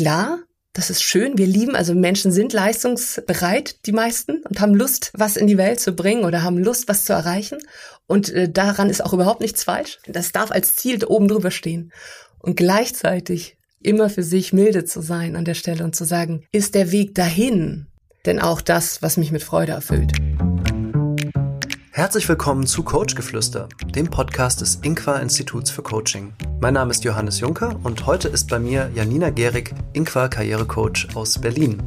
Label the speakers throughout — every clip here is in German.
Speaker 1: klar, das ist schön. Wir lieben, also Menschen sind leistungsbereit, die meisten, und haben Lust, was in die Welt zu bringen oder haben Lust, was zu erreichen. Und äh, daran ist auch überhaupt nichts falsch. Das darf als Ziel oben drüber stehen. Und gleichzeitig immer für sich milde zu sein an der Stelle und zu sagen, ist der Weg dahin denn auch das, was mich mit Freude erfüllt.
Speaker 2: Herzlich willkommen zu Coachgeflüster, dem Podcast des Inqua Instituts für Coaching. Mein Name ist Johannes Juncker und heute ist bei mir Janina Gehrig, Inqua Karrierecoach aus Berlin.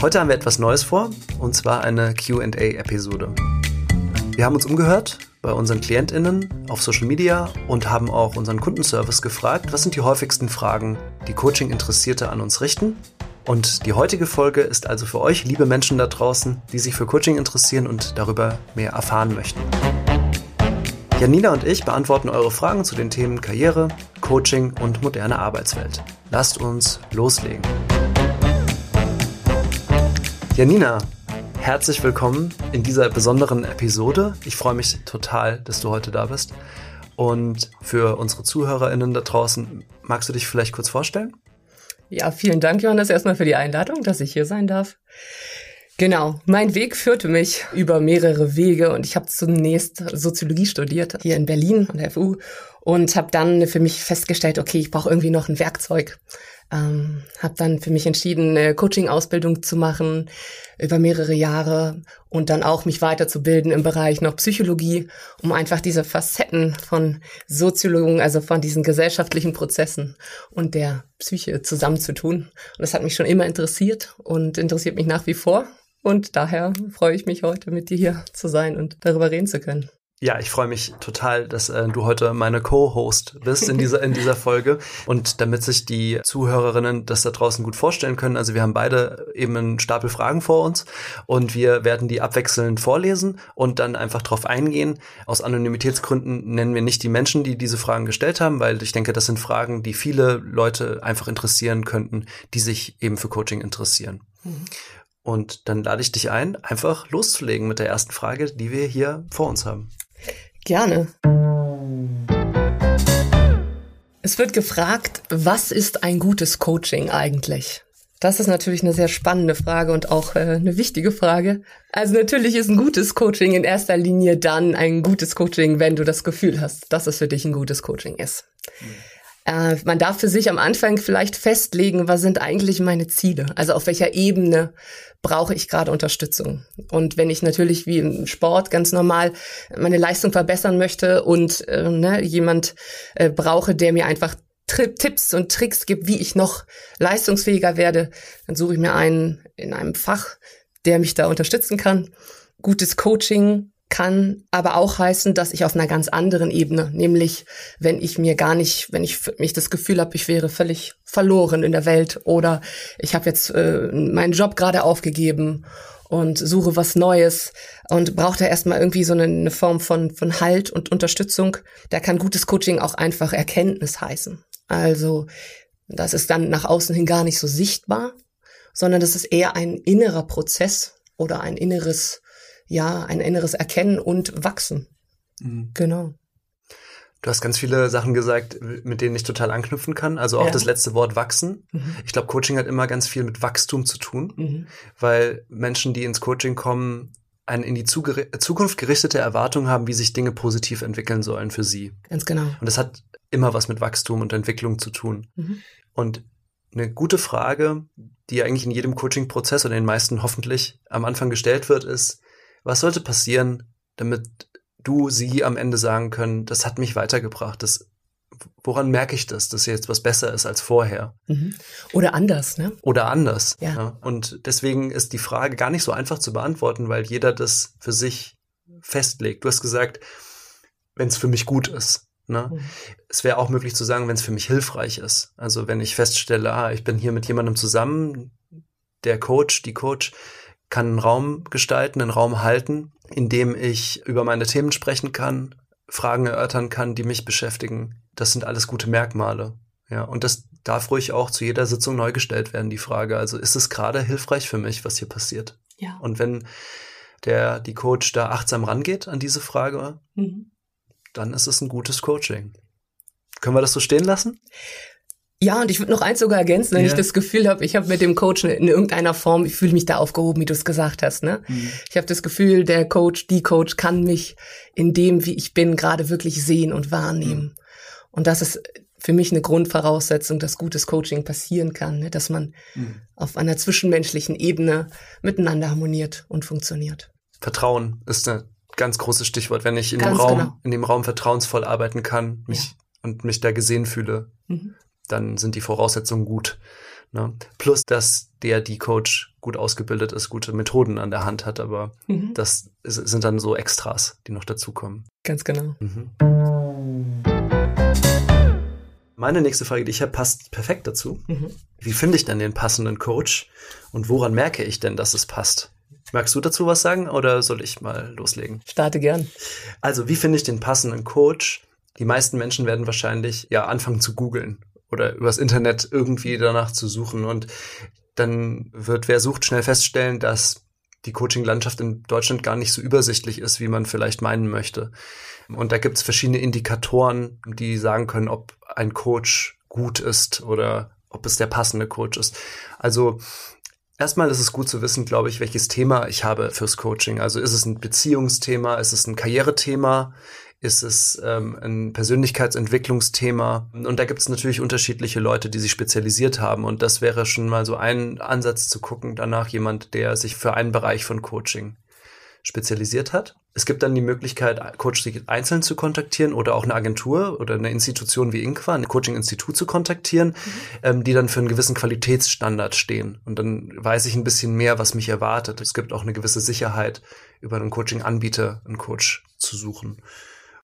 Speaker 2: Heute haben wir etwas Neues vor, und zwar eine QA-Episode. Wir haben uns umgehört bei unseren KlientInnen auf Social Media und haben auch unseren Kundenservice gefragt, was sind die häufigsten Fragen, die Coaching-Interessierte an uns richten und die heutige Folge ist also für euch, liebe Menschen da draußen, die sich für Coaching interessieren und darüber mehr erfahren möchten. Janina und ich beantworten eure Fragen zu den Themen Karriere, Coaching und moderne Arbeitswelt. Lasst uns loslegen. Janina, herzlich willkommen in dieser besonderen Episode. Ich freue mich total, dass du heute da bist. Und für unsere ZuhörerInnen da draußen, magst du dich vielleicht kurz vorstellen?
Speaker 1: Ja, vielen Dank, Johannes, erstmal für die Einladung, dass ich hier sein darf. Genau, mein Weg führte mich über mehrere Wege und ich habe zunächst Soziologie studiert hier in Berlin an der FU und habe dann für mich festgestellt, okay, ich brauche irgendwie noch ein Werkzeug. Ähm, habe dann für mich entschieden, eine Coaching-Ausbildung zu machen über mehrere Jahre und dann auch mich weiterzubilden im Bereich noch Psychologie, um einfach diese Facetten von Soziologen, also von diesen gesellschaftlichen Prozessen und der Psyche zusammenzutun. Und das hat mich schon immer interessiert und interessiert mich nach wie vor. Und daher freue ich mich heute mit dir hier zu sein und darüber reden zu können.
Speaker 2: Ja, ich freue mich total, dass äh, du heute meine Co-Host bist in dieser, in dieser Folge. Und damit sich die Zuhörerinnen das da draußen gut vorstellen können, also wir haben beide eben einen Stapel Fragen vor uns und wir werden die abwechselnd vorlesen und dann einfach drauf eingehen. Aus Anonymitätsgründen nennen wir nicht die Menschen, die diese Fragen gestellt haben, weil ich denke, das sind Fragen, die viele Leute einfach interessieren könnten, die sich eben für Coaching interessieren. Mhm. Und dann lade ich dich ein, einfach loszulegen mit der ersten Frage, die wir hier vor uns haben.
Speaker 1: Gerne. Es wird gefragt, was ist ein gutes Coaching eigentlich? Das ist natürlich eine sehr spannende Frage und auch äh, eine wichtige Frage. Also natürlich ist ein gutes Coaching in erster Linie dann ein gutes Coaching, wenn du das Gefühl hast, dass es für dich ein gutes Coaching ist. Mhm. Äh, man darf für sich am Anfang vielleicht festlegen, was sind eigentlich meine Ziele? Also auf welcher Ebene brauche ich gerade Unterstützung? Und wenn ich natürlich wie im Sport ganz normal meine Leistung verbessern möchte und äh, ne, jemand äh, brauche, der mir einfach Tipps und Tricks gibt, wie ich noch leistungsfähiger werde, dann suche ich mir einen in einem Fach, der mich da unterstützen kann. Gutes Coaching kann aber auch heißen, dass ich auf einer ganz anderen Ebene, nämlich wenn ich mir gar nicht, wenn ich mich das Gefühl habe, ich wäre völlig verloren in der Welt oder ich habe jetzt äh, meinen Job gerade aufgegeben und suche was Neues und brauche da erstmal irgendwie so eine, eine Form von, von Halt und Unterstützung. Da kann gutes Coaching auch einfach Erkenntnis heißen. Also das ist dann nach außen hin gar nicht so sichtbar, sondern das ist eher ein innerer Prozess oder ein inneres ja, ein inneres Erkennen und Wachsen. Mhm. Genau.
Speaker 2: Du hast ganz viele Sachen gesagt, mit denen ich total anknüpfen kann. Also auch ja. das letzte Wort wachsen. Mhm. Ich glaube, Coaching hat immer ganz viel mit Wachstum zu tun, mhm. weil Menschen, die ins Coaching kommen, eine in die Zukunft gerichtete Erwartung haben, wie sich Dinge positiv entwickeln sollen für sie.
Speaker 1: Ganz genau.
Speaker 2: Und das hat immer was mit Wachstum und Entwicklung zu tun. Mhm. Und eine gute Frage, die eigentlich in jedem Coaching-Prozess oder den meisten hoffentlich am Anfang gestellt wird, ist, was sollte passieren, damit du, sie am Ende sagen können, das hat mich weitergebracht, das woran merke ich das, dass jetzt was besser ist als vorher?
Speaker 1: Mhm. Oder anders, ne?
Speaker 2: Oder anders. Ja. ja. Und deswegen ist die Frage gar nicht so einfach zu beantworten, weil jeder das für sich festlegt. Du hast gesagt, wenn es für mich gut ist. Ne? Mhm. Es wäre auch möglich zu sagen, wenn es für mich hilfreich ist. Also wenn ich feststelle, ah, ich bin hier mit jemandem zusammen, der Coach, die Coach, kann einen Raum gestalten, einen Raum halten, in dem ich über meine Themen sprechen kann, Fragen erörtern kann, die mich beschäftigen. Das sind alles gute Merkmale. Ja, und das darf ruhig auch zu jeder Sitzung neu gestellt werden, die Frage. Also ist es gerade hilfreich für mich, was hier passiert?
Speaker 1: Ja.
Speaker 2: Und wenn der, die Coach da achtsam rangeht an diese Frage, mhm. dann ist es ein gutes Coaching. Können wir das so stehen lassen?
Speaker 1: Ja, und ich würde noch eins sogar ergänzen, wenn ja. ich das Gefühl habe, ich habe mit dem Coach in irgendeiner Form, ich fühle mich da aufgehoben, wie du es gesagt hast. Ne? Mhm. Ich habe das Gefühl, der Coach, die Coach kann mich in dem, wie ich bin, gerade wirklich sehen und wahrnehmen. Mhm. Und das ist für mich eine Grundvoraussetzung, dass gutes Coaching passieren kann, ne? dass man mhm. auf einer zwischenmenschlichen Ebene miteinander harmoniert und funktioniert.
Speaker 2: Vertrauen ist ein ganz großes Stichwort. Wenn ich in dem Raum, genau. in dem Raum vertrauensvoll arbeiten kann, mich ja. und mich da gesehen fühle, mhm. Dann sind die Voraussetzungen gut. Ne? Plus, dass der, die Coach gut ausgebildet ist, gute Methoden an der Hand hat, aber mhm. das sind dann so Extras, die noch dazukommen.
Speaker 1: Ganz genau. Mhm.
Speaker 2: Meine nächste Frage, die ich habe, passt perfekt dazu. Mhm. Wie finde ich denn den passenden Coach und woran merke ich denn, dass es passt? Magst du dazu was sagen oder soll ich mal loslegen?
Speaker 1: Starte gern.
Speaker 2: Also, wie finde ich den passenden Coach? Die meisten Menschen werden wahrscheinlich ja anfangen zu googeln oder übers Internet irgendwie danach zu suchen und dann wird wer sucht schnell feststellen, dass die Coaching-Landschaft in Deutschland gar nicht so übersichtlich ist, wie man vielleicht meinen möchte. Und da gibt es verschiedene Indikatoren, die sagen können, ob ein Coach gut ist oder ob es der passende Coach ist. Also Erstmal ist es gut zu wissen, glaube ich, welches Thema ich habe fürs Coaching. Also ist es ein Beziehungsthema, ist es ein Karrierethema, ist es ähm, ein Persönlichkeitsentwicklungsthema. Und da gibt es natürlich unterschiedliche Leute, die sich spezialisiert haben. Und das wäre schon mal so ein Ansatz zu gucken, danach jemand, der sich für einen Bereich von Coaching spezialisiert hat. Es gibt dann die Möglichkeit, Coach einzeln zu kontaktieren oder auch eine Agentur oder eine Institution wie Inqua, ein Coaching-Institut zu kontaktieren, mhm. ähm, die dann für einen gewissen Qualitätsstandard stehen. Und dann weiß ich ein bisschen mehr, was mich erwartet. Es gibt auch eine gewisse Sicherheit, über einen Coaching-Anbieter einen Coach zu suchen.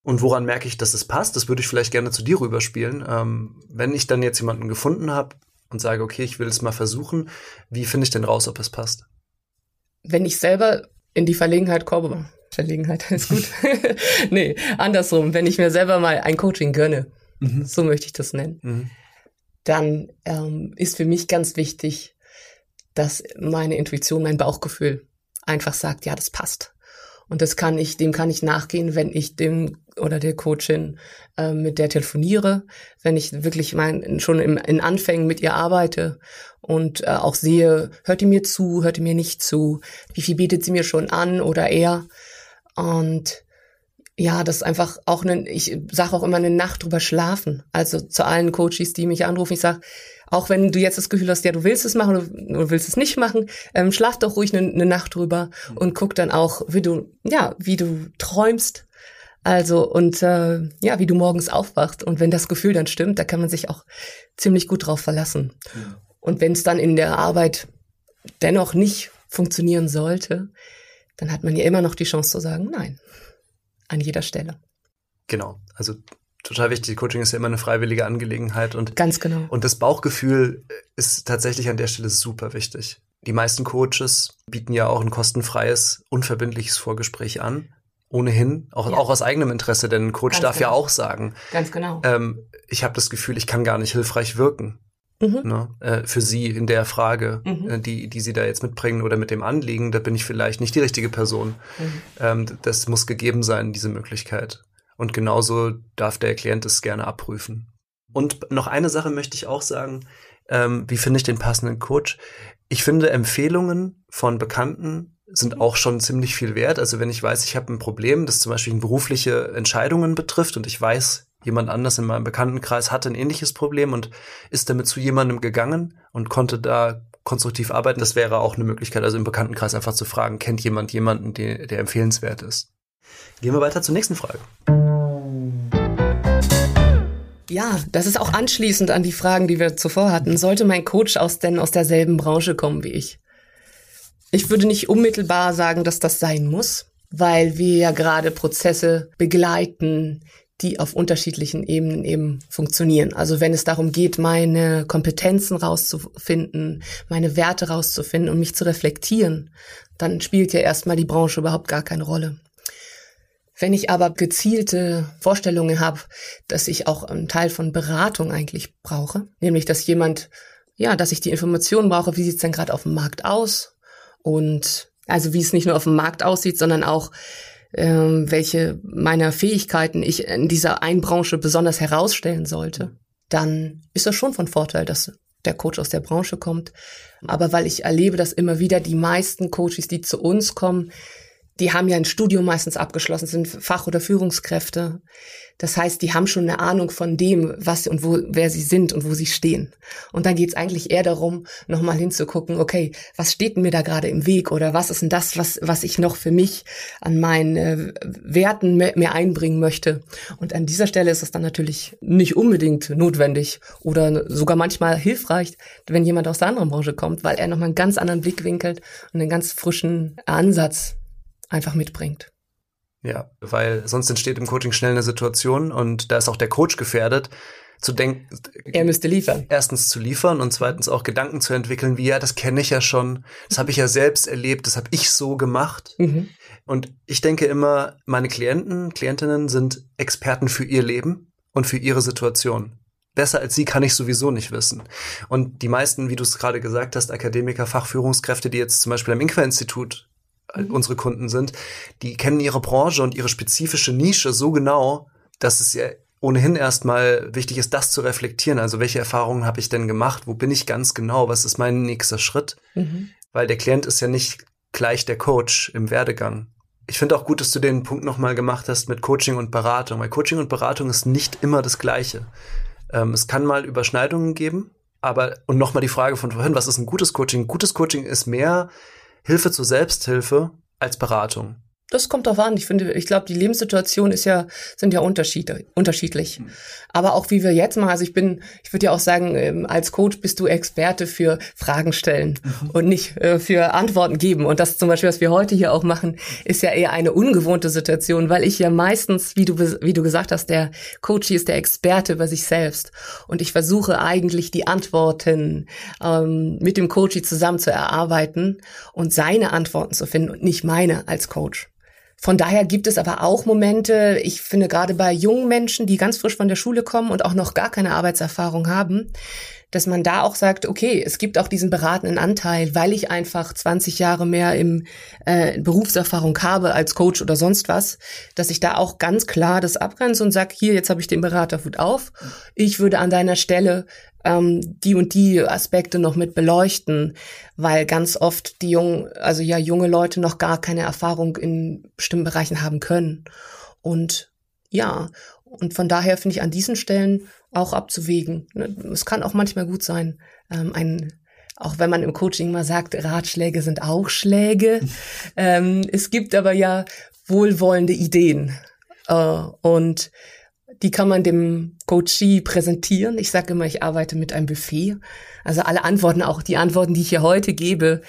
Speaker 2: Und woran merke ich, dass es passt? Das würde ich vielleicht gerne zu dir rüberspielen. Ähm, wenn ich dann jetzt jemanden gefunden habe und sage, okay, ich will es mal versuchen, wie finde ich denn raus, ob es passt?
Speaker 1: Wenn ich selber in die Verlegenheit komme. Verlegenheit ist gut. nee, andersrum. Wenn ich mir selber mal ein Coaching gönne, mhm. so möchte ich das nennen, mhm. dann ähm, ist für mich ganz wichtig, dass meine Intuition, mein Bauchgefühl einfach sagt, ja, das passt. Und das kann ich, dem kann ich nachgehen, wenn ich dem oder der Coachin äh, mit der telefoniere, wenn ich wirklich mein, schon im, in Anfängen mit ihr arbeite und äh, auch sehe, hört ihr mir zu, hört ihr mir nicht zu, wie viel bietet sie mir schon an oder er. Und ja, das ist einfach auch eine, ich sage auch immer eine Nacht drüber schlafen. Also zu allen Coaches, die mich anrufen, ich sage, auch wenn du jetzt das Gefühl hast, ja, du willst es machen oder du willst es nicht machen, ähm, schlaf doch ruhig eine, eine Nacht drüber mhm. und guck dann auch, wie du, ja, wie du träumst. Also und äh, ja, wie du morgens aufwachst und wenn das Gefühl dann stimmt, da kann man sich auch ziemlich gut drauf verlassen. Mhm. Und wenn es dann in der Arbeit dennoch nicht funktionieren sollte, dann hat man ja immer noch die Chance zu sagen, nein, an jeder Stelle.
Speaker 2: Genau, also total wichtig. Coaching ist ja immer eine freiwillige Angelegenheit und
Speaker 1: ganz genau.
Speaker 2: Und das Bauchgefühl ist tatsächlich an der Stelle super wichtig. Die meisten Coaches bieten ja auch ein kostenfreies, unverbindliches Vorgespräch an. Ohnehin, auch, ja. auch aus eigenem Interesse, denn ein Coach Ganz darf genau. ja auch sagen.
Speaker 1: Ganz genau.
Speaker 2: Ähm, ich habe das Gefühl, ich kann gar nicht hilfreich wirken. Mhm. Ne, äh, für Sie in der Frage, mhm. äh, die, die Sie da jetzt mitbringen oder mit dem Anliegen, da bin ich vielleicht nicht die richtige Person. Mhm. Ähm, das muss gegeben sein, diese Möglichkeit. Und genauso darf der Klient es gerne abprüfen. Und noch eine Sache möchte ich auch sagen. Ähm, wie finde ich den passenden Coach? Ich finde Empfehlungen von Bekannten sind auch schon ziemlich viel wert. Also wenn ich weiß, ich habe ein Problem, das zum Beispiel berufliche Entscheidungen betrifft und ich weiß, jemand anders in meinem Bekanntenkreis hatte ein ähnliches Problem und ist damit zu jemandem gegangen und konnte da konstruktiv arbeiten. Das wäre auch eine Möglichkeit, also im Bekanntenkreis einfach zu fragen, kennt jemand jemanden, der, der empfehlenswert ist? Gehen wir weiter zur nächsten Frage.
Speaker 1: Ja, das ist auch anschließend an die Fragen, die wir zuvor hatten. Sollte mein Coach aus denn aus derselben Branche kommen wie ich? Ich würde nicht unmittelbar sagen, dass das sein muss, weil wir ja gerade Prozesse begleiten, die auf unterschiedlichen Ebenen eben funktionieren. Also wenn es darum geht, meine Kompetenzen rauszufinden, meine Werte rauszufinden und mich zu reflektieren, dann spielt ja erstmal die Branche überhaupt gar keine Rolle. Wenn ich aber gezielte Vorstellungen habe, dass ich auch einen Teil von Beratung eigentlich brauche, nämlich dass jemand, ja, dass ich die Informationen brauche, wie sieht es denn gerade auf dem Markt aus und also wie es nicht nur auf dem Markt aussieht, sondern auch ähm, welche meiner Fähigkeiten ich in dieser einen Branche besonders herausstellen sollte. dann ist das schon von Vorteil, dass der Coach aus der Branche kommt. Aber weil ich erlebe, dass immer wieder die meisten Coaches, die zu uns kommen, die haben ja ein Studium meistens abgeschlossen, sind Fach- oder Führungskräfte. Das heißt, die haben schon eine Ahnung von dem, was und wo, wer sie sind und wo sie stehen. Und dann geht es eigentlich eher darum, nochmal hinzugucken, okay, was steht mir da gerade im Weg oder was ist denn das, was, was ich noch für mich an meinen äh, Werten mehr, mehr einbringen möchte. Und an dieser Stelle ist es dann natürlich nicht unbedingt notwendig oder sogar manchmal hilfreich, wenn jemand aus der anderen Branche kommt, weil er nochmal einen ganz anderen Blickwinkel und einen ganz frischen Ansatz einfach mitbringt.
Speaker 2: Ja, weil sonst entsteht im Coaching schnell eine Situation und da ist auch der Coach gefährdet, zu denken.
Speaker 1: Er müsste liefern.
Speaker 2: Erstens zu liefern und zweitens auch Gedanken zu entwickeln, wie ja, das kenne ich ja schon, das habe ich ja selbst erlebt, das habe ich so gemacht. Mhm. Und ich denke immer, meine Klienten, Klientinnen sind Experten für ihr Leben und für ihre Situation. Besser als sie kann ich sowieso nicht wissen. Und die meisten, wie du es gerade gesagt hast, Akademiker, Fachführungskräfte, die jetzt zum Beispiel am Inqua-Institut mhm. unsere Kunden sind, die kennen ihre Branche und ihre spezifische Nische so genau, dass es ja ohnehin erstmal wichtig ist, das zu reflektieren. Also welche Erfahrungen habe ich denn gemacht? Wo bin ich ganz genau? Was ist mein nächster Schritt? Mhm. Weil der Klient ist ja nicht gleich der Coach im Werdegang. Ich finde auch gut, dass du den Punkt nochmal gemacht hast mit Coaching und Beratung, weil Coaching und Beratung ist nicht immer das Gleiche. Ähm, es kann mal Überschneidungen geben, aber, und nochmal die Frage von vorhin, was ist ein gutes Coaching? Gutes Coaching ist mehr Hilfe zur Selbsthilfe als Beratung.
Speaker 1: Das kommt drauf an. Ich finde, ich glaube, die Lebenssituation ist ja, sind ja Unterschiede, unterschiedlich. Mhm. Aber auch wie wir jetzt machen, also ich bin, ich würde ja auch sagen, ähm, als Coach bist du Experte für Fragen stellen mhm. und nicht äh, für Antworten geben. Und das zum Beispiel, was wir heute hier auch machen, ist ja eher eine ungewohnte Situation, weil ich ja meistens, wie du, wie du gesagt hast, der Coach ist der Experte über sich selbst. Und ich versuche eigentlich die Antworten ähm, mit dem Coach zusammen zu erarbeiten und seine Antworten zu finden und nicht meine als Coach. Von daher gibt es aber auch Momente, ich finde gerade bei jungen Menschen, die ganz frisch von der Schule kommen und auch noch gar keine Arbeitserfahrung haben, dass man da auch sagt, okay, es gibt auch diesen beratenden Anteil, weil ich einfach 20 Jahre mehr im äh, Berufserfahrung habe als Coach oder sonst was, dass ich da auch ganz klar das abgrenze und sage, hier, jetzt habe ich den Beraterhut auf. Ich würde an deiner Stelle ähm, die und die Aspekte noch mit beleuchten, weil ganz oft die jungen, also ja junge Leute noch gar keine Erfahrung in bestimmten Bereichen haben können. Und ja, und von daher finde ich an diesen Stellen auch abzuwägen. Ne, es kann auch manchmal gut sein, ähm, ein auch wenn man im Coaching mal sagt, Ratschläge sind auch Schläge. ähm, es gibt aber ja wohlwollende Ideen. Äh, und die kann man dem Coachee präsentieren. Ich sage immer, ich arbeite mit einem Buffet. Also alle Antworten, auch die Antworten, die ich hier heute gebe,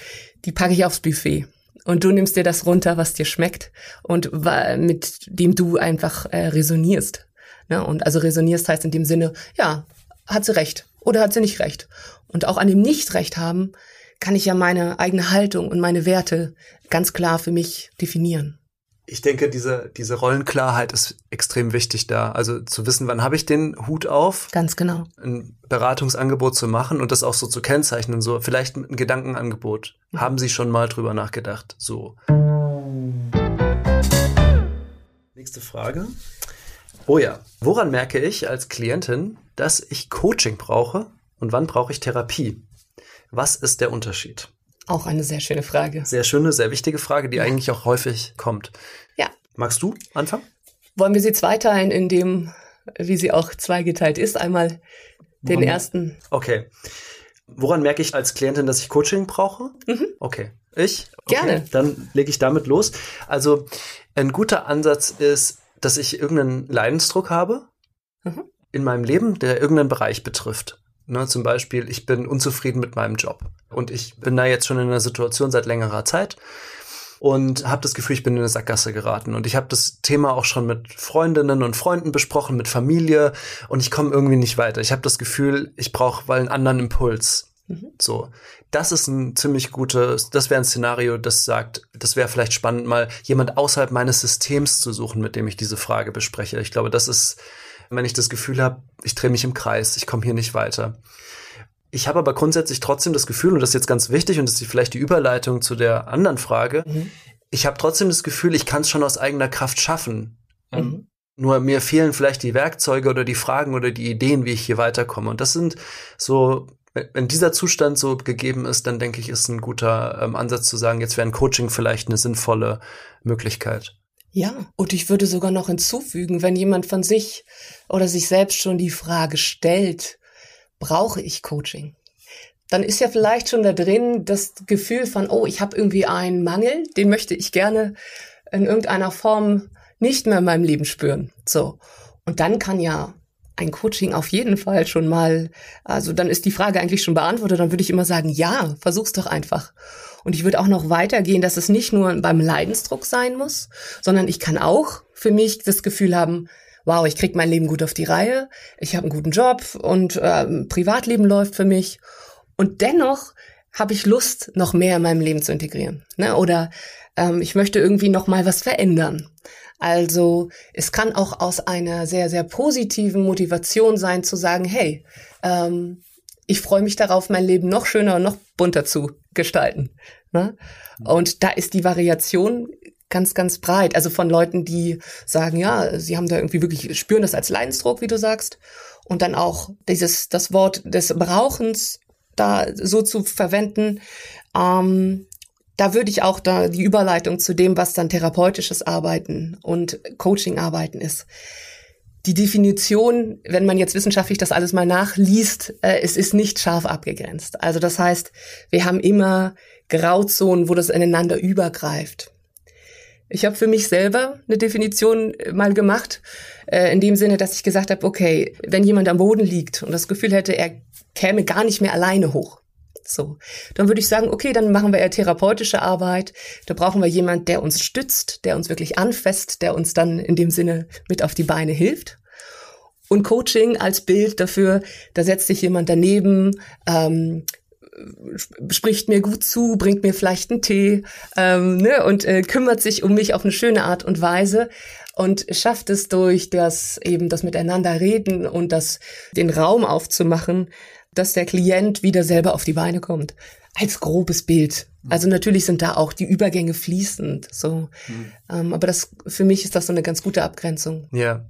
Speaker 1: die packe ich aufs Buffet. Und du nimmst dir das runter, was dir schmeckt und mit dem du einfach äh, resonierst. Ne? Und also resonierst heißt in dem Sinne, ja, hat sie recht oder hat sie nicht recht. Und auch an dem Nicht-Recht haben, kann ich ja meine eigene Haltung und meine Werte ganz klar für mich definieren
Speaker 2: ich denke, diese, diese Rollenklarheit ist extrem wichtig da. Also zu wissen, wann habe ich den Hut auf?
Speaker 1: Ganz genau.
Speaker 2: Ein Beratungsangebot zu machen und das auch so zu kennzeichnen, so vielleicht mit einem Gedankenangebot. Mhm. Haben Sie schon mal drüber nachgedacht? So. Nächste Frage. Oh ja. Woran merke ich als Klientin, dass ich Coaching brauche und wann brauche ich Therapie? Was ist der Unterschied?
Speaker 1: Auch eine sehr schöne Frage.
Speaker 2: Sehr schöne, sehr wichtige Frage, die eigentlich auch häufig kommt.
Speaker 1: Ja.
Speaker 2: Magst du anfangen?
Speaker 1: Wollen wir sie zweiteilen, in dem, wie sie auch zweigeteilt ist? Einmal den Woran? ersten.
Speaker 2: Okay. Woran merke ich als Klientin, dass ich Coaching brauche? Mhm. Okay. Ich?
Speaker 1: Okay. Gerne.
Speaker 2: Dann lege ich damit los. Also ein guter Ansatz ist, dass ich irgendeinen Leidensdruck habe mhm. in meinem Leben, der irgendeinen Bereich betrifft. Ne, zum Beispiel, ich bin unzufrieden mit meinem Job und ich bin da jetzt schon in einer Situation seit längerer Zeit und habe das Gefühl, ich bin in eine Sackgasse geraten. Und ich habe das Thema auch schon mit Freundinnen und Freunden besprochen, mit Familie und ich komme irgendwie nicht weiter. Ich habe das Gefühl, ich brauche mal einen anderen Impuls. Mhm. So, das ist ein ziemlich gutes, das wäre ein Szenario, das sagt, das wäre vielleicht spannend, mal jemand außerhalb meines Systems zu suchen, mit dem ich diese Frage bespreche. Ich glaube, das ist wenn ich das Gefühl habe, ich drehe mich im Kreis, ich komme hier nicht weiter. Ich habe aber grundsätzlich trotzdem das Gefühl, und das ist jetzt ganz wichtig, und das ist vielleicht die Überleitung zu der anderen Frage, mhm. ich habe trotzdem das Gefühl, ich kann es schon aus eigener Kraft schaffen. Mhm. Nur mir fehlen vielleicht die Werkzeuge oder die Fragen oder die Ideen, wie ich hier weiterkomme. Und das sind so, wenn dieser Zustand so gegeben ist, dann denke ich, ist ein guter ähm, Ansatz zu sagen, jetzt wäre ein Coaching vielleicht eine sinnvolle Möglichkeit.
Speaker 1: Ja, und ich würde sogar noch hinzufügen, wenn jemand von sich oder sich selbst schon die Frage stellt, brauche ich Coaching? Dann ist ja vielleicht schon da drin das Gefühl von, oh, ich habe irgendwie einen Mangel, den möchte ich gerne in irgendeiner Form nicht mehr in meinem Leben spüren. So. Und dann kann ja ein Coaching auf jeden Fall schon mal, also dann ist die Frage eigentlich schon beantwortet, dann würde ich immer sagen, ja, versuch's doch einfach. Und ich würde auch noch weitergehen, dass es nicht nur beim Leidensdruck sein muss, sondern ich kann auch für mich das Gefühl haben, wow, ich krieg mein Leben gut auf die Reihe, ich habe einen guten Job und äh, Privatleben läuft für mich. Und dennoch habe ich Lust, noch mehr in meinem Leben zu integrieren. Ne? Oder ähm, ich möchte irgendwie noch mal was verändern. Also es kann auch aus einer sehr, sehr positiven Motivation sein zu sagen, hey, ähm, ich freue mich darauf, mein Leben noch schöner und noch bunter zu gestalten. Ne? Und da ist die Variation ganz, ganz breit. Also von Leuten, die sagen, ja, sie haben da irgendwie wirklich, spüren das als Leidensdruck, wie du sagst. Und dann auch dieses, das Wort des Brauchens da so zu verwenden, ähm, da würde ich auch da die Überleitung zu dem, was dann therapeutisches Arbeiten und Coaching-Arbeiten ist. Die Definition, wenn man jetzt wissenschaftlich das alles mal nachliest, äh, es ist nicht scharf abgegrenzt. Also das heißt, wir haben immer Grauzonen, wo das ineinander übergreift. Ich habe für mich selber eine Definition mal gemacht, äh, in dem Sinne, dass ich gesagt habe, okay, wenn jemand am Boden liegt und das Gefühl hätte, er käme gar nicht mehr alleine hoch, so, dann würde ich sagen, okay, dann machen wir eher therapeutische Arbeit. Da brauchen wir jemand, der uns stützt, der uns wirklich anfasst, der uns dann in dem Sinne mit auf die Beine hilft. Und Coaching als Bild dafür, da setzt sich jemand daneben, ähm, spricht mir gut zu, bringt mir vielleicht einen Tee ähm, ne, und äh, kümmert sich um mich auf eine schöne Art und Weise und schafft es durch das eben das Miteinander reden und das den Raum aufzumachen, dass der Klient wieder selber auf die Beine kommt. Als grobes Bild. Also natürlich sind da auch die Übergänge fließend. So, mhm. ähm, aber das für mich ist das so eine ganz gute Abgrenzung.
Speaker 2: Ja.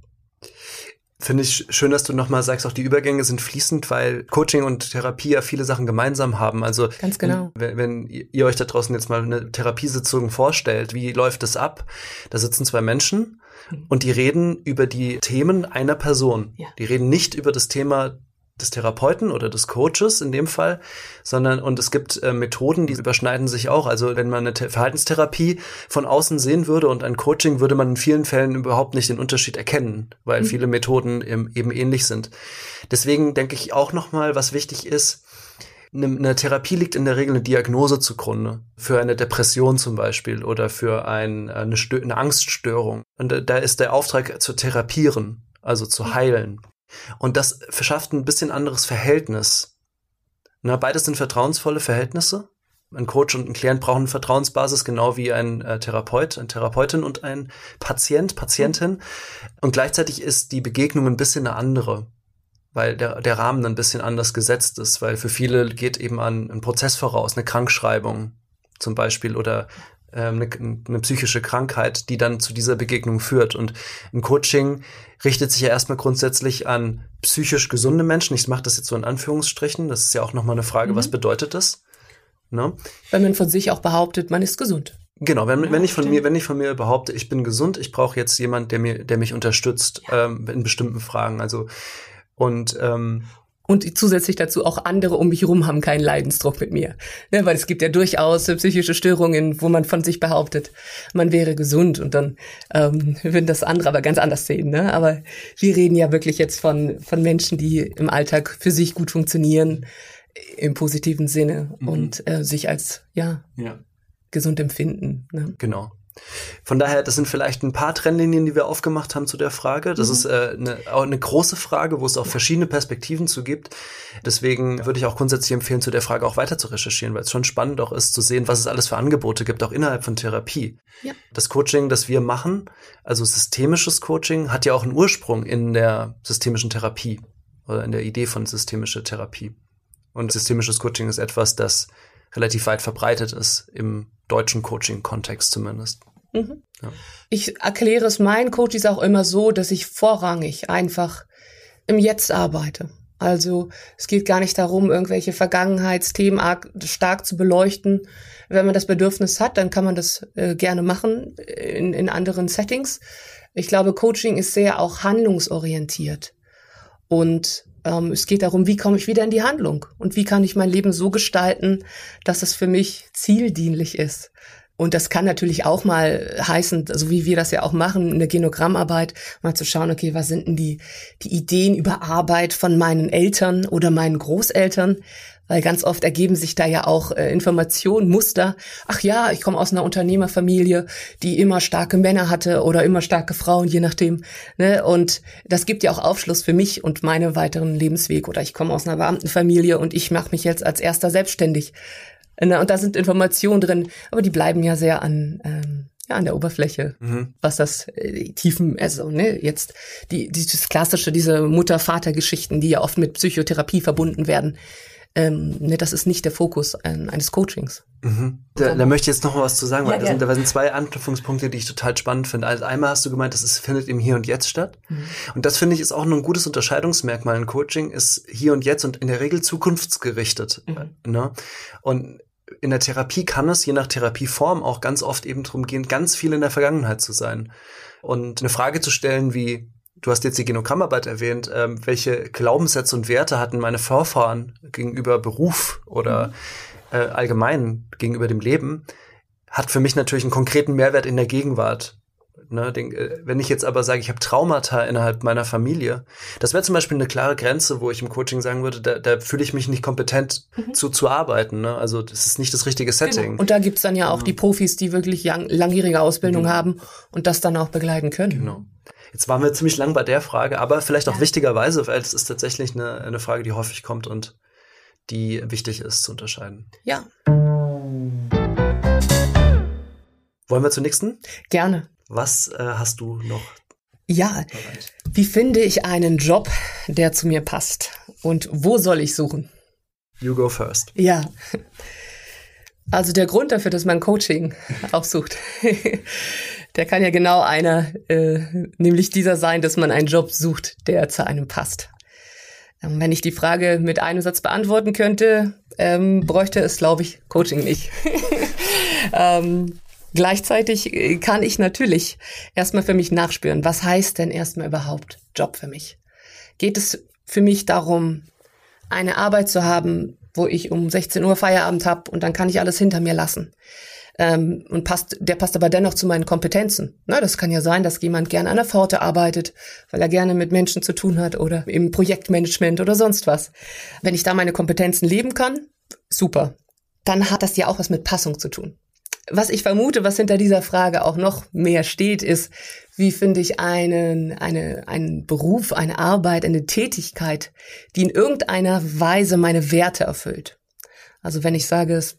Speaker 2: Finde ich schön, dass du nochmal sagst, auch die Übergänge sind fließend, weil Coaching und Therapie ja viele Sachen gemeinsam haben. Also
Speaker 1: ganz genau.
Speaker 2: Wenn, wenn ihr euch da draußen jetzt mal eine Therapiesitzung vorstellt, wie läuft es ab? Da sitzen zwei Menschen mhm. und die reden über die Themen einer Person. Ja. Die reden nicht über das Thema des Therapeuten oder des Coaches in dem Fall, sondern und es gibt äh, Methoden, die überschneiden sich auch. Also wenn man eine The Verhaltenstherapie von außen sehen würde und ein Coaching, würde man in vielen Fällen überhaupt nicht den Unterschied erkennen, weil mhm. viele Methoden eben, eben ähnlich sind. Deswegen denke ich auch noch mal, was wichtig ist. Eine, eine Therapie liegt in der Regel eine Diagnose zugrunde. Für eine Depression zum Beispiel oder für ein, eine, eine Angststörung. Und da ist der Auftrag zu therapieren, also zu mhm. heilen. Und das verschafft ein bisschen anderes Verhältnis. Na, beides sind vertrauensvolle Verhältnisse. Ein Coach und ein Klient brauchen eine Vertrauensbasis, genau wie ein äh, Therapeut, eine Therapeutin und ein Patient, Patientin. Und gleichzeitig ist die Begegnung ein bisschen eine andere, weil der, der Rahmen ein bisschen anders gesetzt ist, weil für viele geht eben an ein Prozess voraus, eine Krankschreibung zum Beispiel oder eine, eine psychische Krankheit, die dann zu dieser Begegnung führt. Und ein Coaching richtet sich ja erstmal grundsätzlich an psychisch gesunde Menschen. Ich mache das jetzt so in Anführungsstrichen. Das ist ja auch nochmal eine Frage, mhm. was bedeutet das?
Speaker 1: Ne? Wenn man von sich auch behauptet, man ist gesund.
Speaker 2: Genau, wenn, ja, wenn ich von stimmt. mir, wenn ich von mir behaupte, ich bin gesund, ich brauche jetzt jemand, der mir, der mich unterstützt ja. ähm, in bestimmten Fragen. Also und ähm,
Speaker 1: und zusätzlich dazu auch andere um mich herum haben keinen Leidensdruck mit mir. Ne, weil es gibt ja durchaus psychische Störungen, wo man von sich behauptet, man wäre gesund und dann ähm, würden das andere aber ganz anders sehen. Ne? Aber wir reden ja wirklich jetzt von, von Menschen, die im Alltag für sich gut funktionieren, im positiven Sinne mhm. und äh, sich als ja, ja. gesund empfinden. Ne?
Speaker 2: Genau. Von daher, das sind vielleicht ein paar Trennlinien, die wir aufgemacht haben zu der Frage. Das mhm. ist äh, eine, auch eine große Frage, wo es auch verschiedene Perspektiven zu gibt. Deswegen würde ich auch grundsätzlich empfehlen, zu der Frage auch weiter zu recherchieren, weil es schon spannend auch ist zu sehen, was es alles für Angebote gibt, auch innerhalb von Therapie. Ja. Das Coaching, das wir machen, also systemisches Coaching, hat ja auch einen Ursprung in der systemischen Therapie oder in der Idee von systemischer Therapie. Und systemisches Coaching ist etwas, das relativ weit verbreitet ist, im deutschen Coaching-Kontext zumindest.
Speaker 1: Mhm. Ja. Ich erkläre es meinen Coaches auch immer so, dass ich vorrangig einfach im Jetzt arbeite. Also es geht gar nicht darum, irgendwelche Vergangenheitsthemen stark zu beleuchten. Wenn man das Bedürfnis hat, dann kann man das äh, gerne machen in, in anderen Settings. Ich glaube, Coaching ist sehr auch handlungsorientiert. Und ähm, es geht darum, wie komme ich wieder in die Handlung und wie kann ich mein Leben so gestalten, dass es für mich zieldienlich ist. Und das kann natürlich auch mal heißen, so also wie wir das ja auch machen, eine Genogrammarbeit, mal zu schauen, okay, was sind denn die, die Ideen über Arbeit von meinen Eltern oder meinen Großeltern? Weil ganz oft ergeben sich da ja auch äh, Informationen, Muster. Ach ja, ich komme aus einer Unternehmerfamilie, die immer starke Männer hatte oder immer starke Frauen, je nachdem. Ne? Und das gibt ja auch Aufschluss für mich und meine weiteren Lebensweg. Oder ich komme aus einer Beamtenfamilie und ich mache mich jetzt als erster selbstständig. Ne, und da sind Informationen drin, aber die bleiben ja sehr an, ähm, ja, an der Oberfläche, mhm. was das äh, Tiefen, also ne, jetzt die, dieses klassische, diese Mutter-Vater-Geschichten, die ja oft mit Psychotherapie verbunden werden. Ähm, ne, das ist nicht der Fokus ein, eines Coachings.
Speaker 2: Mhm. Da, da, möchte ich jetzt noch mal was zu sagen, weil ja, da, sind, da sind zwei Anknüpfungspunkte, die ich total spannend finde. Also einmal hast du gemeint, das ist, findet im Hier und Jetzt statt. Mhm. Und das finde ich ist auch ein gutes Unterscheidungsmerkmal in Coaching, ist hier und jetzt und in der Regel zukunftsgerichtet. Mhm. Ne? Und in der Therapie kann es, je nach Therapieform, auch ganz oft eben darum gehen, ganz viel in der Vergangenheit zu sein. Und eine Frage zu stellen wie, du hast jetzt die Genogrammarbeit erwähnt, ähm, welche Glaubenssätze und Werte hatten meine Vorfahren gegenüber Beruf oder mhm. äh, allgemein gegenüber dem Leben, hat für mich natürlich einen konkreten Mehrwert in der Gegenwart. Ne, den, äh, wenn ich jetzt aber sage, ich habe Traumata innerhalb meiner Familie, das wäre zum Beispiel eine klare Grenze, wo ich im Coaching sagen würde, da, da fühle ich mich nicht kompetent mhm. zu, zu arbeiten. Ne? Also das ist nicht das richtige genau. Setting.
Speaker 1: Genau. Und da gibt's dann ja auch mhm. die Profis, die wirklich lang, langjährige Ausbildung mhm. haben und das dann auch begleiten können. Genau.
Speaker 2: Jetzt waren wir ziemlich lang bei der Frage, aber vielleicht auch ja. wichtigerweise, weil es ist tatsächlich eine, eine Frage, die häufig kommt und die wichtig ist zu unterscheiden.
Speaker 1: Ja.
Speaker 2: Wollen wir zur nächsten?
Speaker 1: Gerne.
Speaker 2: Was äh, hast du noch?
Speaker 1: Ja, bereit? wie finde ich einen Job, der zu mir passt? Und wo soll ich suchen?
Speaker 2: You go first.
Speaker 1: Ja. Also der Grund dafür, dass man Coaching aufsucht, der kann ja genau einer, äh, nämlich dieser sein, dass man einen Job sucht, der zu einem passt. Ähm, wenn ich die Frage mit einem Satz beantworten könnte, ähm, bräuchte es, glaube ich, Coaching nicht. ähm, Gleichzeitig äh, kann ich natürlich erstmal für mich nachspüren, was heißt denn erstmal überhaupt Job für mich? Geht es für mich darum, eine Arbeit zu haben, wo ich um 16 Uhr Feierabend habe und dann kann ich alles hinter mir lassen? Ähm, und passt, der passt aber dennoch zu meinen Kompetenzen. Na, das kann ja sein, dass jemand gerne an der Pforte arbeitet, weil er gerne mit Menschen zu tun hat oder im Projektmanagement oder sonst was. Wenn ich da meine Kompetenzen leben kann, super. Dann hat das ja auch was mit Passung zu tun was ich vermute, was hinter dieser Frage auch noch mehr steht, ist, wie finde ich einen, eine, einen Beruf, eine Arbeit, eine Tätigkeit, die in irgendeiner Weise meine Werte erfüllt. Also wenn ich sage, es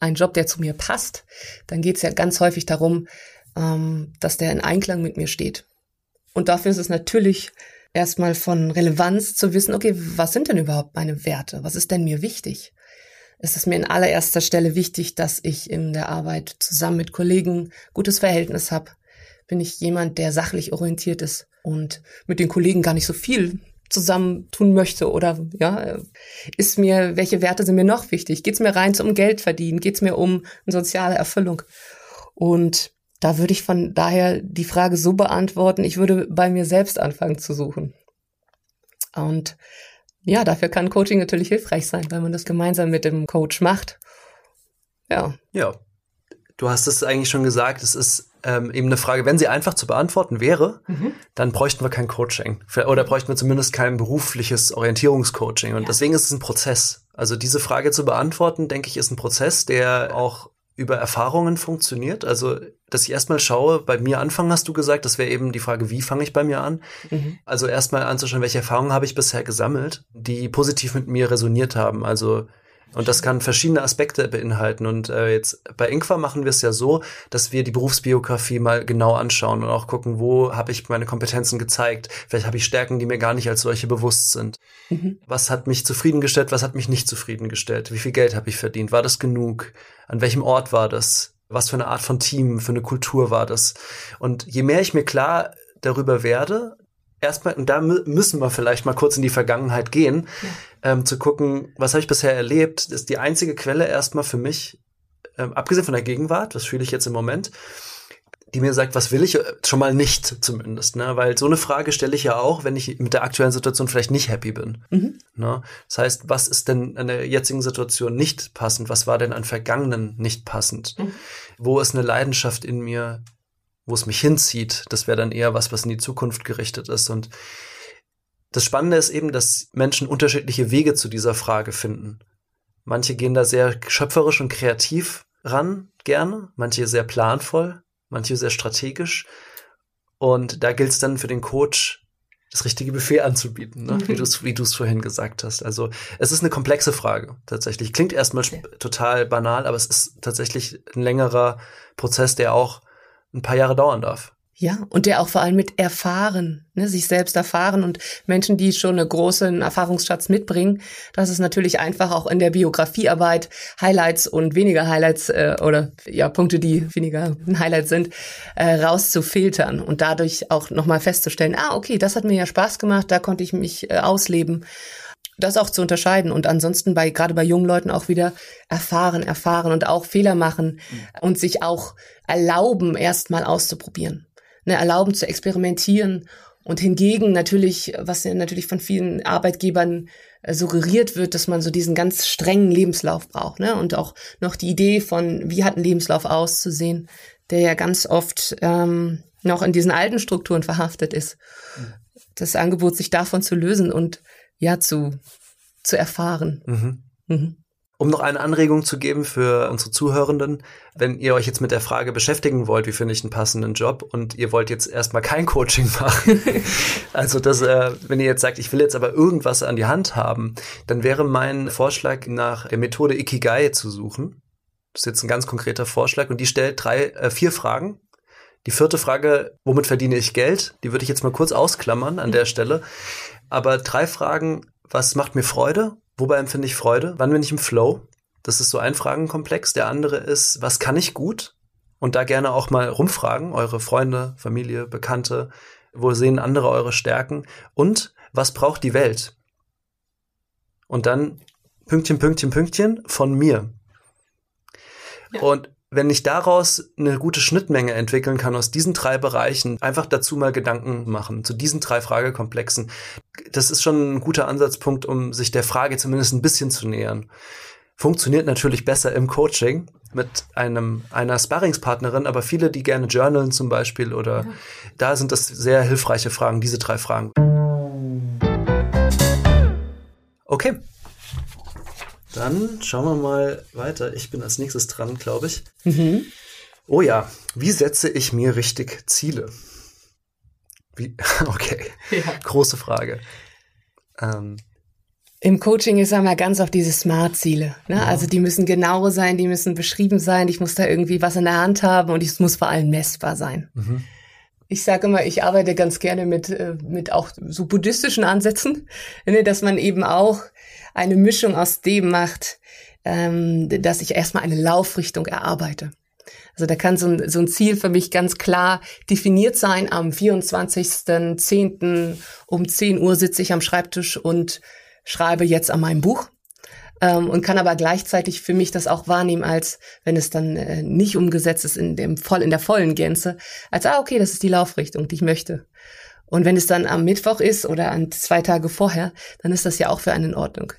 Speaker 1: ein Job, der zu mir passt, dann geht es ja ganz häufig darum, ähm, dass der in Einklang mit mir steht. Und dafür ist es natürlich erstmal von Relevanz zu wissen, okay, was sind denn überhaupt meine Werte? Was ist denn mir wichtig? ist es mir in allererster Stelle wichtig, dass ich in der Arbeit zusammen mit Kollegen gutes Verhältnis habe. Bin ich jemand, der sachlich orientiert ist und mit den Kollegen gar nicht so viel zusammen tun möchte oder ja, ist mir, welche Werte sind mir noch wichtig? Geht es mir rein um Geld verdienen? Geht es mir um eine soziale Erfüllung? Und da würde ich von daher die Frage so beantworten, ich würde bei mir selbst anfangen zu suchen. Und ja, dafür kann Coaching natürlich hilfreich sein, weil man das gemeinsam mit dem Coach macht. Ja.
Speaker 2: Ja. Du hast es eigentlich schon gesagt, es ist ähm, eben eine Frage, wenn sie einfach zu beantworten wäre, mhm. dann bräuchten wir kein Coaching. Oder bräuchten wir zumindest kein berufliches Orientierungscoaching. Und ja. deswegen ist es ein Prozess. Also diese Frage zu beantworten, denke ich, ist ein Prozess, der auch über Erfahrungen funktioniert. Also, dass ich erstmal schaue, bei mir anfangen, hast du gesagt, das wäre eben die Frage, wie fange ich bei mir an? Mhm. Also erstmal anzuschauen, welche Erfahrungen habe ich bisher gesammelt, die positiv mit mir resoniert haben. Also und das kann verschiedene Aspekte beinhalten. Und äh, jetzt bei Inqua machen wir es ja so, dass wir die Berufsbiografie mal genau anschauen und auch gucken, wo habe ich meine Kompetenzen gezeigt. Vielleicht habe ich Stärken, die mir gar nicht als solche bewusst sind. Mhm. Was hat mich zufriedengestellt, was hat mich nicht zufriedengestellt? Wie viel Geld habe ich verdient? War das genug? An welchem Ort war das? Was für eine Art von Team, für eine Kultur war das? Und je mehr ich mir klar darüber werde, erstmal, und da müssen wir vielleicht mal kurz in die Vergangenheit gehen, ja. Ähm, zu gucken, was habe ich bisher erlebt, ist die einzige Quelle erstmal für mich, ähm, abgesehen von der Gegenwart, was fühle ich jetzt im Moment, die mir sagt, was will ich, schon mal nicht zumindest, ne? Weil so eine Frage stelle ich ja auch, wenn ich mit der aktuellen Situation vielleicht nicht happy bin. Mhm. Ne? Das heißt, was ist denn an der jetzigen Situation nicht passend? Was war denn an Vergangenen nicht passend? Mhm. Wo ist eine Leidenschaft in mir, wo es mich hinzieht? Das wäre dann eher was, was in die Zukunft gerichtet ist. Und das Spannende ist eben, dass Menschen unterschiedliche Wege zu dieser Frage finden. Manche gehen da sehr schöpferisch und kreativ ran, gerne, manche sehr planvoll, manche sehr strategisch. Und da gilt es dann für den Coach, das richtige Buffet anzubieten, ne? mhm. wie du es vorhin gesagt hast. Also es ist eine komplexe Frage tatsächlich. Klingt erstmal okay. total banal, aber es ist tatsächlich ein längerer Prozess, der auch ein paar Jahre dauern darf.
Speaker 1: Ja, und der auch vor allem mit erfahren, ne, sich selbst erfahren und Menschen, die schon einen großen Erfahrungsschatz mitbringen, das ist natürlich einfach auch in der Biografiearbeit Highlights und weniger Highlights äh, oder ja Punkte, die weniger ein Highlight sind, äh, rauszufiltern und dadurch auch nochmal festzustellen, ah okay, das hat mir ja Spaß gemacht, da konnte ich mich äh, ausleben das auch zu unterscheiden und ansonsten bei gerade bei jungen Leuten auch wieder erfahren, erfahren und auch Fehler machen mhm. und sich auch erlauben, erstmal auszuprobieren ne, erlauben zu experimentieren und hingegen natürlich, was ja natürlich von vielen Arbeitgebern äh, suggeriert wird, dass man so diesen ganz strengen Lebenslauf braucht, ne? Und auch noch die Idee von, wie hat ein Lebenslauf auszusehen, der ja ganz oft ähm, noch in diesen alten Strukturen verhaftet ist. Mhm. Das Angebot, sich davon zu lösen und ja zu, zu erfahren. Mhm.
Speaker 2: Mhm. Um noch eine Anregung zu geben für unsere Zuhörenden, wenn ihr euch jetzt mit der Frage beschäftigen wollt, wie finde ich einen passenden Job und ihr wollt jetzt erstmal kein Coaching machen, also das, äh, wenn ihr jetzt sagt, ich will jetzt aber irgendwas an die Hand haben, dann wäre mein Vorschlag nach der Methode Ikigai zu suchen. Das ist jetzt ein ganz konkreter Vorschlag und die stellt drei, äh, vier Fragen. Die vierte Frage, womit verdiene ich Geld? Die würde ich jetzt mal kurz ausklammern an der Stelle. Aber drei Fragen, was macht mir Freude? Wobei empfinde ich Freude? Wann bin ich im Flow? Das ist so ein Fragenkomplex. Der andere ist, was kann ich gut? Und da gerne auch mal rumfragen, eure Freunde, Familie, Bekannte, wo sehen andere eure Stärken? Und was braucht die Welt? Und dann Pünktchen, Pünktchen, Pünktchen von mir. Ja. Und wenn ich daraus eine gute Schnittmenge entwickeln kann aus diesen drei Bereichen, einfach dazu mal Gedanken machen, zu diesen drei Fragekomplexen, das ist schon ein guter Ansatzpunkt, um sich der Frage zumindest ein bisschen zu nähern. Funktioniert natürlich besser im Coaching mit einem, einer Sparringspartnerin, aber viele, die gerne journalen zum Beispiel oder ja. da sind das sehr hilfreiche Fragen, diese drei Fragen. Okay, dann schauen wir mal weiter. Ich bin als nächstes dran, glaube ich. Mhm. Oh ja, wie setze ich mir richtig Ziele? Wie? Okay, ja. große Frage.
Speaker 1: Ähm. Im Coaching ist einmal ganz auf diese Smart-Ziele. Ne? Ja. Also die müssen genau sein, die müssen beschrieben sein. Ich muss da irgendwie was in der Hand haben und es muss vor allem messbar sein. Mhm. Ich sage immer, ich arbeite ganz gerne mit, äh, mit auch so buddhistischen Ansätzen, ne? dass man eben auch eine Mischung aus dem macht, ähm, dass ich erstmal eine Laufrichtung erarbeite. Also da kann so ein, so ein Ziel für mich ganz klar definiert sein. Am 24.10. um 10 Uhr sitze ich am Schreibtisch und schreibe jetzt an meinem Buch. Ähm, und kann aber gleichzeitig für mich das auch wahrnehmen, als wenn es dann äh, nicht umgesetzt ist in dem voll in der vollen Gänze, als ah okay, das ist die Laufrichtung, die ich möchte. Und wenn es dann am Mittwoch ist oder an zwei Tage vorher, dann ist das ja auch für einen in Ordnung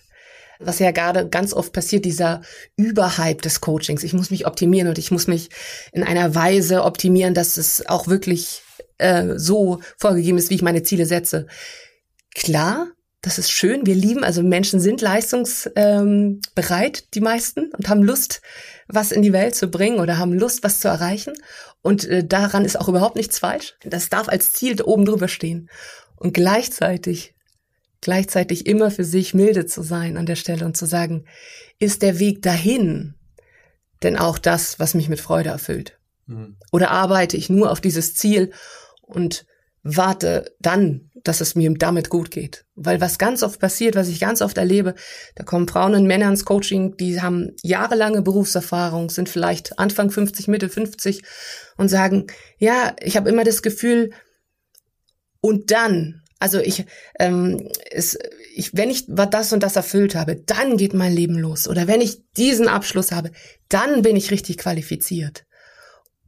Speaker 1: was ja gerade ganz oft passiert, dieser Überhype des Coachings. Ich muss mich optimieren und ich muss mich in einer Weise optimieren, dass es auch wirklich äh, so vorgegeben ist, wie ich meine Ziele setze. Klar, das ist schön. Wir lieben, also Menschen sind leistungsbereit, ähm, die meisten, und haben Lust, was in die Welt zu bringen oder haben Lust, was zu erreichen. Und äh, daran ist auch überhaupt nichts falsch. Das darf als Ziel oben drüber stehen. Und gleichzeitig gleichzeitig immer für sich milde zu sein an der Stelle und zu sagen, ist der Weg dahin denn auch das, was mich mit Freude erfüllt? Mhm. Oder arbeite ich nur auf dieses Ziel und warte dann, dass es mir damit gut geht. Weil was ganz oft passiert, was ich ganz oft erlebe, da kommen Frauen und Männer ins Coaching, die haben jahrelange Berufserfahrung, sind vielleicht Anfang 50, Mitte 50 und sagen, ja, ich habe immer das Gefühl, und dann, also ich, ähm, es, ich, wenn ich das und das erfüllt habe, dann geht mein Leben los. Oder wenn ich diesen Abschluss habe, dann bin ich richtig qualifiziert.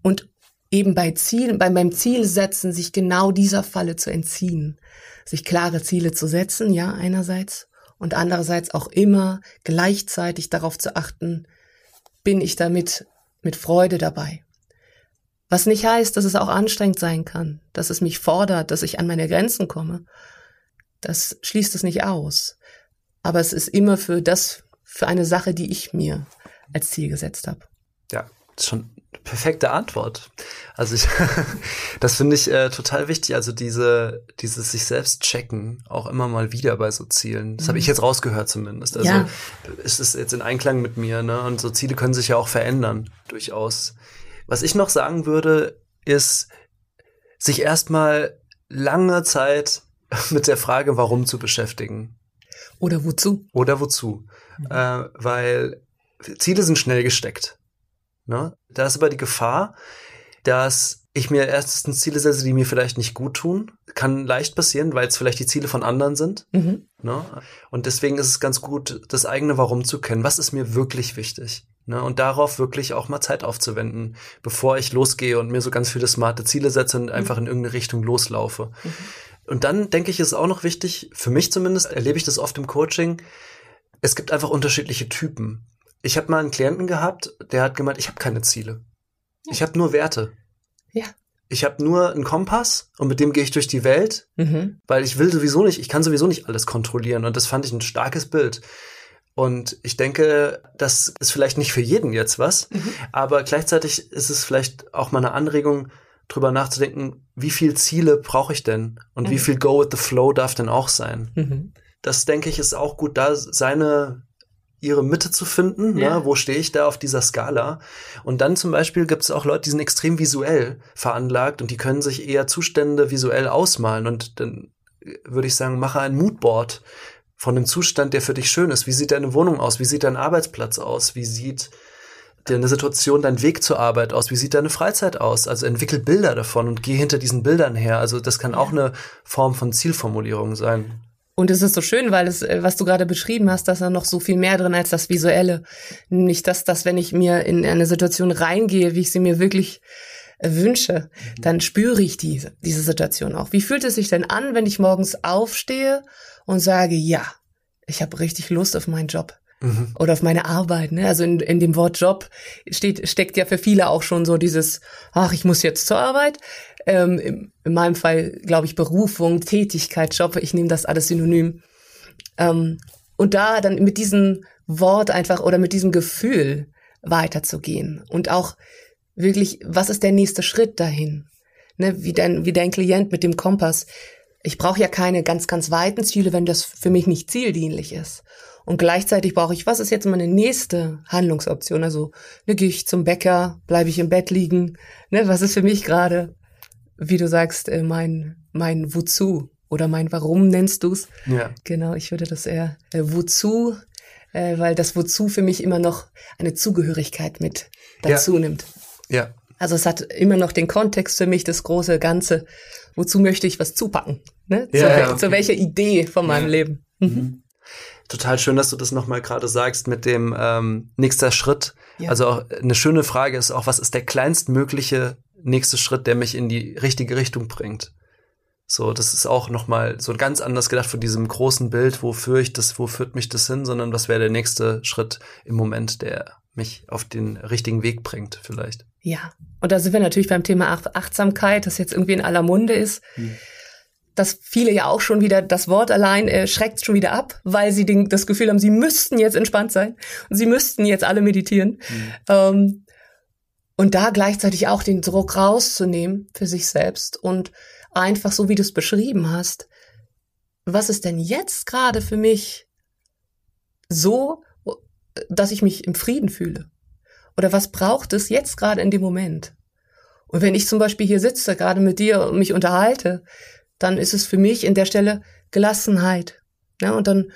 Speaker 1: Und eben bei Zielen, bei meinem Ziel setzen, sich genau dieser Falle zu entziehen, sich klare Ziele zu setzen, ja, einerseits, und andererseits auch immer gleichzeitig darauf zu achten, bin ich damit mit Freude dabei. Was nicht heißt, dass es auch anstrengend sein kann, dass es mich fordert, dass ich an meine Grenzen komme. Das schließt es nicht aus. Aber es ist immer für das, für eine Sache, die ich mir als Ziel gesetzt habe.
Speaker 2: Ja, schon perfekte Antwort. Also ich, das finde ich äh, total wichtig. Also diese, dieses sich selbst checken, auch immer mal wieder bei so Zielen. Das mhm. habe ich jetzt rausgehört zumindest. Also ja. ist es jetzt in Einklang mit mir, ne? Und so Ziele können sich ja auch verändern, durchaus. Was ich noch sagen würde, ist, sich erstmal lange Zeit mit der Frage, warum zu beschäftigen.
Speaker 1: Oder wozu?
Speaker 2: Oder wozu. Mhm. Äh, weil Ziele sind schnell gesteckt. Ne? Da ist aber die Gefahr, dass ich mir erstens Ziele setze, die mir vielleicht nicht gut tun. Kann leicht passieren, weil es vielleicht die Ziele von anderen sind. Mhm. Ne? Und deswegen ist es ganz gut, das eigene Warum zu kennen. Was ist mir wirklich wichtig? Ne? Und darauf wirklich auch mal Zeit aufzuwenden, bevor ich losgehe und mir so ganz viele smarte Ziele setze und mhm. einfach in irgendeine Richtung loslaufe. Mhm. Und dann denke ich, ist auch noch wichtig, für mich zumindest erlebe ich das oft im Coaching, es gibt einfach unterschiedliche Typen. Ich habe mal einen Klienten gehabt, der hat gemeint, ich habe keine Ziele. Ja. Ich habe nur Werte.
Speaker 1: Ja.
Speaker 2: Ich habe nur einen Kompass und mit dem gehe ich durch die Welt, mhm. weil ich will sowieso nicht, ich kann sowieso nicht alles kontrollieren und das fand ich ein starkes Bild. Und ich denke, das ist vielleicht nicht für jeden jetzt was, mhm. aber gleichzeitig ist es vielleicht auch mal eine Anregung, drüber nachzudenken, wie viel Ziele brauche ich denn und mhm. wie viel Go with the Flow darf denn auch sein. Mhm. Das denke ich ist auch gut, da seine ihre Mitte zu finden. Ne? Ja. Ne? Wo stehe ich da auf dieser Skala? Und dann zum Beispiel gibt es auch Leute, die sind extrem visuell veranlagt und die können sich eher Zustände visuell ausmalen. Und dann würde ich sagen, mache ein Moodboard von dem Zustand, der für dich schön ist. Wie sieht deine Wohnung aus? Wie sieht dein Arbeitsplatz aus? Wie sieht deine Situation, dein Weg zur Arbeit aus? Wie sieht deine Freizeit aus? Also entwickel Bilder davon und geh hinter diesen Bildern her. Also das kann auch eine Form von Zielformulierung sein.
Speaker 1: Und es ist so schön, weil es, äh, was du gerade beschrieben hast, dass da noch so viel mehr drin als das Visuelle. Nämlich, dass, dass wenn ich mir in eine Situation reingehe, wie ich sie mir wirklich äh, wünsche, dann spüre ich diese, diese Situation auch. Wie fühlt es sich denn an, wenn ich morgens aufstehe und sage, ja, ich habe richtig Lust auf meinen Job? Mhm. Oder auf meine Arbeit, ne? Also in, in dem Wort Job steht, steckt ja für viele auch schon so dieses, ach, ich muss jetzt zur Arbeit. Ähm, in, in meinem Fall, glaube ich, Berufung, Tätigkeit, Job, ich nehme das alles synonym. Ähm, und da dann mit diesem Wort einfach oder mit diesem Gefühl weiterzugehen und auch wirklich, was ist der nächste Schritt dahin? Ne, wie dein, wie dein Klient mit dem Kompass. Ich brauche ja keine ganz, ganz weiten Ziele, wenn das für mich nicht zieldienlich ist. Und gleichzeitig brauche ich, was ist jetzt meine nächste Handlungsoption? Also, ne, gehe ich zum Bäcker, bleibe ich im Bett liegen? Ne, was ist für mich gerade, wie du sagst, äh, mein, mein Wozu oder mein Warum nennst du's? Ja. Genau, ich würde das eher äh, Wozu, äh, weil das Wozu für mich immer noch eine Zugehörigkeit mit dazu
Speaker 2: ja.
Speaker 1: nimmt.
Speaker 2: Ja.
Speaker 1: Also es hat immer noch den Kontext für mich, das große Ganze. Wozu möchte ich was zupacken? Ne? Ja, zu, ja, okay. zu welcher Idee von meinem Leben? Mhm.
Speaker 2: mhm total schön, dass du das nochmal gerade sagst mit dem ähm, nächster Schritt. Ja. Also auch eine schöne Frage ist auch, was ist der kleinstmögliche nächste Schritt, der mich in die richtige Richtung bringt? So, das ist auch nochmal so ganz anders gedacht von diesem großen Bild, wofür ich das, wo führt mich das hin, sondern was wäre der nächste Schritt im Moment, der mich auf den richtigen Weg bringt, vielleicht.
Speaker 1: Ja. Und da sind wir natürlich beim Thema Achtsamkeit, das jetzt irgendwie in aller Munde ist. Hm dass viele ja auch schon wieder, das Wort allein äh, schreckt schon wieder ab, weil sie den, das Gefühl haben, sie müssten jetzt entspannt sein und sie müssten jetzt alle meditieren. Mhm. Ähm, und da gleichzeitig auch den Druck rauszunehmen für sich selbst und einfach so, wie du es beschrieben hast, was ist denn jetzt gerade für mich so, dass ich mich im Frieden fühle? Oder was braucht es jetzt gerade in dem Moment? Und wenn ich zum Beispiel hier sitze, gerade mit dir und mich unterhalte, dann ist es für mich in der Stelle Gelassenheit. Ja, und dann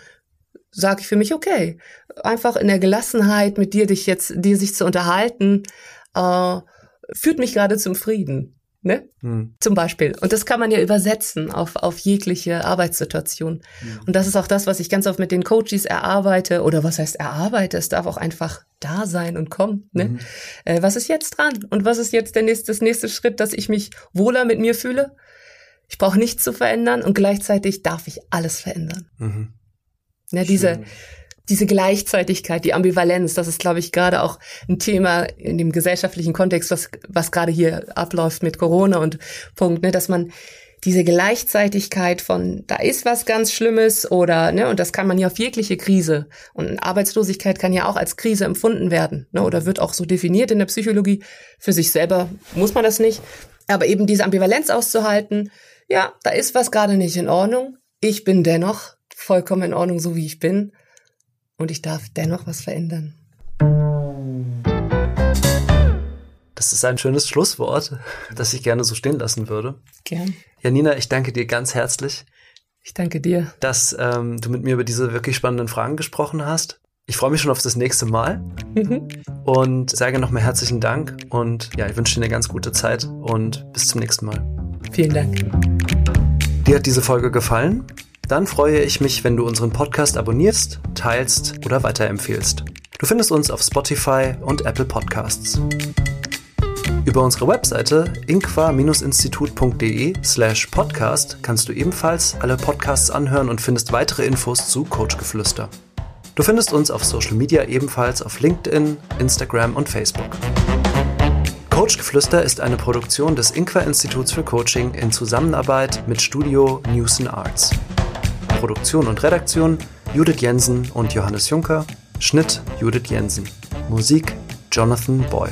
Speaker 1: sage ich für mich, okay, einfach in der Gelassenheit mit dir dich jetzt, dir sich zu unterhalten, äh, führt mich gerade zum Frieden. Ne? Hm. Zum Beispiel. Und das kann man ja übersetzen auf, auf jegliche Arbeitssituation. Hm. Und das ist auch das, was ich ganz oft mit den Coaches erarbeite. Oder was heißt erarbeite? Es darf auch einfach da sein und kommen. Ne? Hm. Äh, was ist jetzt dran? Und was ist jetzt der nächste, das nächste Schritt, dass ich mich wohler mit mir fühle? Ich brauche nichts zu verändern und gleichzeitig darf ich alles verändern. Mhm. Ne, diese, diese Gleichzeitigkeit, die Ambivalenz, das ist, glaube ich, gerade auch ein Thema in dem gesellschaftlichen Kontext, was, was gerade hier abläuft mit Corona und Punkt, ne, dass man diese Gleichzeitigkeit von, da ist was ganz Schlimmes oder, ne, und das kann man ja auf jegliche Krise. Und Arbeitslosigkeit kann ja auch als Krise empfunden werden, ne, oder wird auch so definiert in der Psychologie. Für sich selber muss man das nicht. Aber eben diese Ambivalenz auszuhalten, ja, da ist was gerade nicht in Ordnung. Ich bin dennoch vollkommen in Ordnung, so wie ich bin und ich darf dennoch was verändern.
Speaker 2: Das ist ein schönes Schlusswort, das ich gerne so stehen lassen würde.
Speaker 1: Gern.
Speaker 2: Janina, ich danke dir ganz herzlich.
Speaker 1: Ich danke dir.
Speaker 2: Dass ähm, du mit mir über diese wirklich spannenden Fragen gesprochen hast. Ich freue mich schon auf das nächste Mal mhm. und sage nochmal herzlichen Dank und ja, ich wünsche dir eine ganz gute Zeit und bis zum nächsten Mal.
Speaker 1: Vielen Dank.
Speaker 2: Dir hat diese Folge gefallen? Dann freue ich mich, wenn du unseren Podcast abonnierst, teilst oder weiterempfehlst. Du findest uns auf Spotify und Apple Podcasts. Über unsere Webseite inqua-institut.de slash podcast kannst du ebenfalls alle Podcasts anhören und findest weitere Infos zu Coachgeflüster. Du findest uns auf Social Media ebenfalls auf LinkedIn, Instagram und Facebook. Coachgeflüster ist eine Produktion des Inqua Instituts für Coaching in Zusammenarbeit mit Studio Newson Arts. Produktion und Redaktion Judith Jensen und Johannes Juncker. Schnitt Judith Jensen. Musik Jonathan Boyle.